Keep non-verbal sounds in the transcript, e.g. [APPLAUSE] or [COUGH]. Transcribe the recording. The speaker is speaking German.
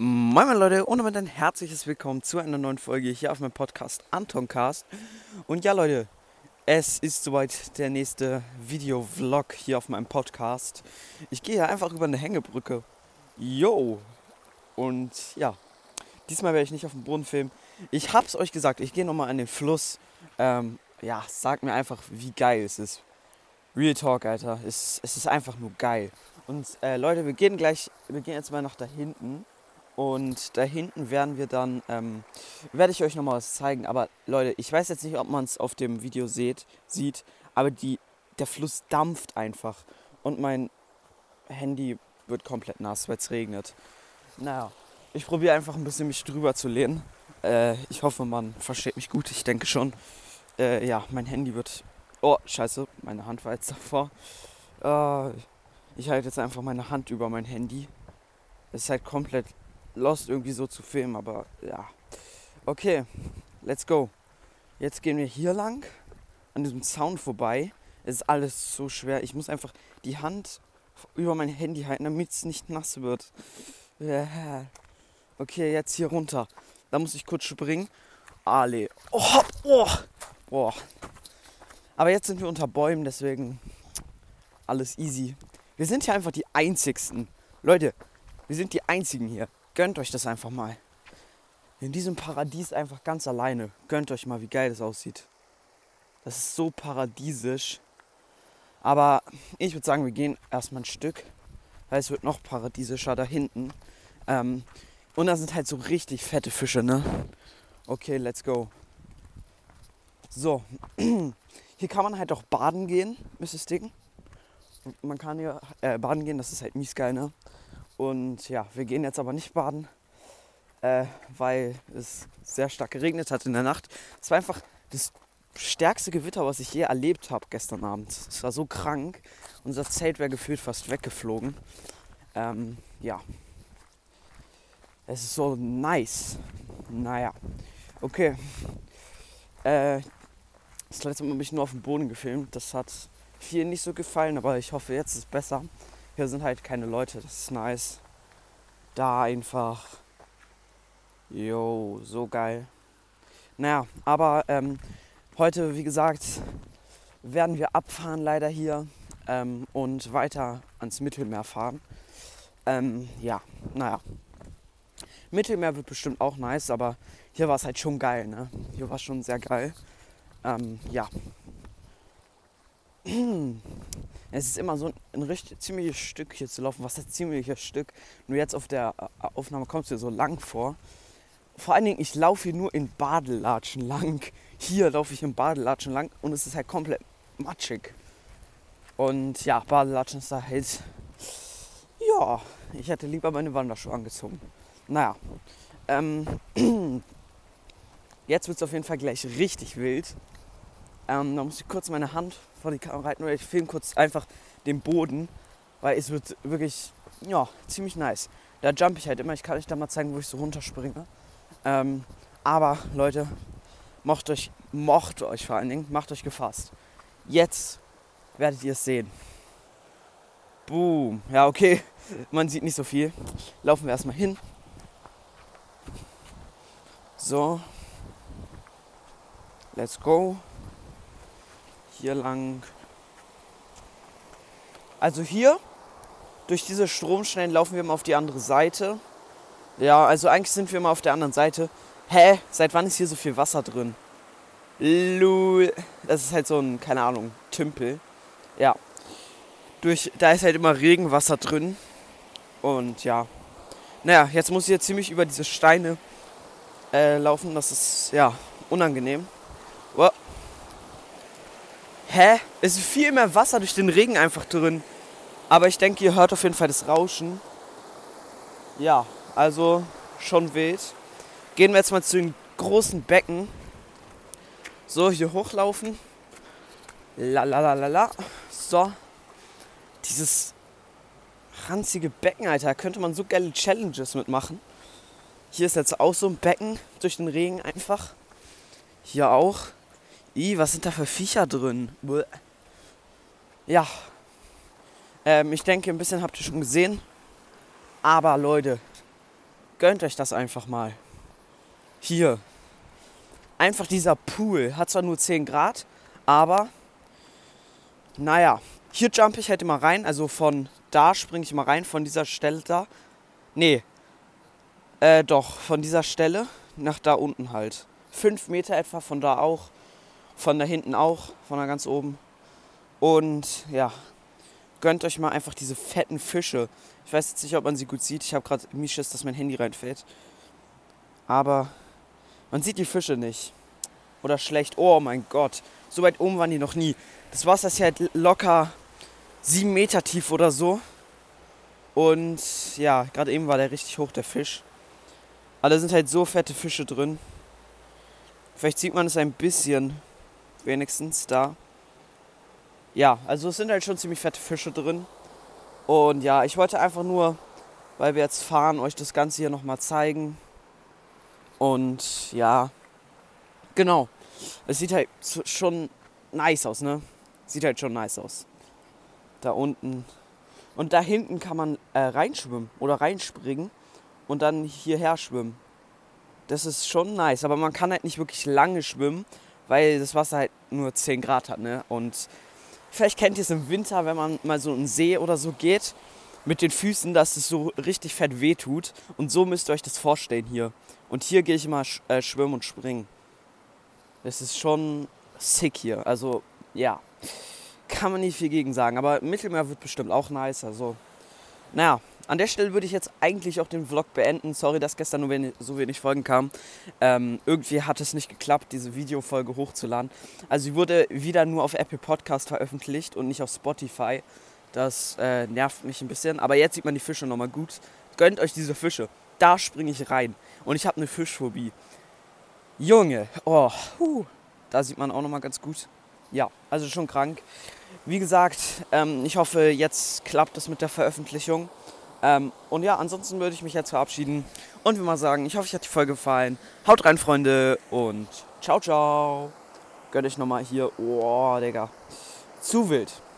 Moin moin Leute und damit ein herzliches Willkommen zu einer neuen Folge hier auf meinem Podcast Antoncast. Und ja Leute, es ist soweit der nächste Video-Vlog hier auf meinem Podcast. Ich gehe einfach über eine Hängebrücke. Yo! Und ja, diesmal werde ich nicht auf dem Boden filmen. Ich hab's euch gesagt, ich gehe nochmal an den Fluss. Ähm, ja, sagt mir einfach, wie geil es ist. Real Talk, Alter. Es, es ist einfach nur geil. Und äh, Leute, wir gehen gleich, wir gehen jetzt mal nach da hinten. Und da hinten werden wir dann, ähm, werde ich euch nochmal was zeigen. Aber Leute, ich weiß jetzt nicht, ob man es auf dem Video seht, sieht, aber die, der Fluss dampft einfach. Und mein Handy wird komplett nass, weil es regnet. Naja, ich probiere einfach ein bisschen mich drüber zu lehnen. Äh, ich hoffe, man versteht mich gut. Ich denke schon. Äh, ja, mein Handy wird... Oh, scheiße, meine Hand war jetzt davor. Äh, ich halte jetzt einfach meine Hand über mein Handy. Es ist halt komplett lost irgendwie so zu filmen, aber ja. Okay, let's go. Jetzt gehen wir hier lang, an diesem Zaun vorbei. Es ist alles so schwer. Ich muss einfach die Hand über mein Handy halten, damit es nicht nass wird. Okay, jetzt hier runter. Da muss ich kurz springen. Ale. Oh, oh, oh. Aber jetzt sind wir unter Bäumen, deswegen alles easy. Wir sind hier einfach die Einzigsten. Leute, wir sind die Einzigen hier. Gönnt euch das einfach mal. In diesem Paradies einfach ganz alleine. Gönnt euch mal, wie geil das aussieht. Das ist so paradiesisch. Aber ich würde sagen, wir gehen erstmal ein Stück, weil es wird noch paradiesischer da hinten. Ähm, und da sind halt so richtig fette Fische, ne? Okay, let's go. So, [CLEARS THROAT] hier kann man halt auch baden gehen, Mrs. Dicken. Man kann hier äh, baden gehen, das ist halt mies geil, ne? Und ja, wir gehen jetzt aber nicht baden, äh, weil es sehr stark geregnet hat in der Nacht. Es war einfach das stärkste Gewitter, was ich je erlebt habe gestern Abend. Es war so krank. Unser Zelt wäre gefühlt fast weggeflogen. Ähm, ja. Es ist so nice. Naja. Okay. Äh, das letzte Mal habe ich nur auf dem Boden gefilmt. Das hat vielen nicht so gefallen, aber ich hoffe, jetzt ist es besser. Hier sind halt keine Leute, das ist nice. Da einfach. Jo, so geil. Naja, aber ähm, heute, wie gesagt, werden wir abfahren leider hier ähm, und weiter ans Mittelmeer fahren. Ähm, ja, naja. Mittelmeer wird bestimmt auch nice, aber hier war es halt schon geil, ne? Hier war es schon sehr geil. Ähm, ja, [CLEARS THROAT] es ist immer so ein richtig ziemliches Stück hier zu laufen. Was ist ziemliches Stück? Nur jetzt auf der äh, Aufnahme kommt es dir so lang vor. Vor allen Dingen, ich laufe hier nur in Badelatschen lang. Hier laufe ich in Badelatschen lang und es ist halt komplett matschig. Und ja, Badelatschen ist da halt. Ja, ich hätte lieber meine Wanderschuhe angezogen. Naja. Ähm, [CLEARS THROAT] jetzt wird es auf jeden Fall gleich richtig wild. Ähm, da muss ich kurz meine Hand vor die Kamera halten oder ich filme kurz einfach den Boden, weil es wird wirklich, ja, ziemlich nice. Da jump ich halt immer. Ich kann euch da mal zeigen, wo ich so runterspringe. Ähm, aber Leute, macht euch, mocht euch vor allen Dingen, macht euch gefasst. Jetzt werdet ihr es sehen. Boom. Ja, okay. Man sieht nicht so viel. Laufen wir erstmal hin. So. Let's go hier lang. Also hier, durch diese Stromschnellen laufen wir mal auf die andere Seite. Ja, also eigentlich sind wir mal auf der anderen Seite. Hä? Seit wann ist hier so viel Wasser drin? Lul. Das ist halt so ein, keine Ahnung, Tümpel. Ja. Durch, da ist halt immer Regenwasser drin. Und ja. Naja, jetzt muss ich jetzt ziemlich über diese Steine äh, laufen. Das ist, ja, unangenehm. Hä? Es ist viel mehr Wasser durch den Regen einfach drin. Aber ich denke, ihr hört auf jeden Fall das Rauschen. Ja, also schon wild. Gehen wir jetzt mal zu den großen Becken. So, hier hochlaufen. La la la la la. So. Dieses ranzige Becken, Alter. Da könnte man so geile Challenges mitmachen. Hier ist jetzt auch so ein Becken durch den Regen einfach. Hier auch. I, was sind da für Viecher drin? Ja. Ähm, ich denke, ein bisschen habt ihr schon gesehen. Aber Leute, gönnt euch das einfach mal. Hier. Einfach dieser Pool. Hat zwar nur 10 Grad, aber naja. Hier jump ich halt immer rein. Also von da springe ich mal rein, von dieser Stelle da. Nee. Äh, doch, von dieser Stelle nach da unten halt. 5 Meter etwa, von da auch. Von da hinten auch, von da ganz oben. Und ja, gönnt euch mal einfach diese fetten Fische. Ich weiß jetzt nicht, ob man sie gut sieht. Ich habe gerade Misches, dass mein Handy reinfällt. Aber man sieht die Fische nicht. Oder schlecht. Oh mein Gott. So weit oben waren die noch nie. Das Wasser ist hier halt locker sieben Meter tief oder so. Und ja, gerade eben war der richtig hoch, der Fisch. Aber da sind halt so fette Fische drin. Vielleicht sieht man es ein bisschen, wenigstens da. Ja, also es sind halt schon ziemlich fette Fische drin. Und ja, ich wollte einfach nur, weil wir jetzt fahren, euch das Ganze hier nochmal zeigen. Und ja, genau. Es sieht halt schon nice aus, ne? Sieht halt schon nice aus. Da unten. Und da hinten kann man äh, reinschwimmen oder reinspringen und dann hierher schwimmen. Das ist schon nice, aber man kann halt nicht wirklich lange schwimmen, weil das Wasser halt nur 10 Grad hat, ne? Und vielleicht kennt ihr es im Winter, wenn man mal so in den See oder so geht, mit den Füßen, dass es so richtig fett wehtut. Und so müsst ihr euch das vorstellen hier. Und hier gehe ich immer sch äh, schwimmen und springen. Das ist schon sick hier. Also, ja. Kann man nicht viel gegen sagen. Aber Mittelmeer wird bestimmt auch nice. Also, naja, an der Stelle würde ich jetzt eigentlich auch den Vlog beenden. Sorry, dass gestern nur wenig, so wenig Folgen kamen. Ähm, irgendwie hat es nicht geklappt, diese Videofolge hochzuladen. Also sie wurde wieder nur auf Apple Podcast veröffentlicht und nicht auf Spotify. Das äh, nervt mich ein bisschen. Aber jetzt sieht man die Fische nochmal gut. Gönnt euch diese Fische. Da springe ich rein. Und ich habe eine Fischphobie. Junge, oh, huh, da sieht man auch nochmal ganz gut. Ja, also schon krank. Wie gesagt, ähm, ich hoffe, jetzt klappt es mit der Veröffentlichung. Ähm, und ja, ansonsten würde ich mich jetzt verabschieden und will mal sagen, ich hoffe, euch hat die Folge gefallen. Haut rein, Freunde, und ciao, ciao. Gönnt euch nochmal hier. Oh, Digga. Zu wild.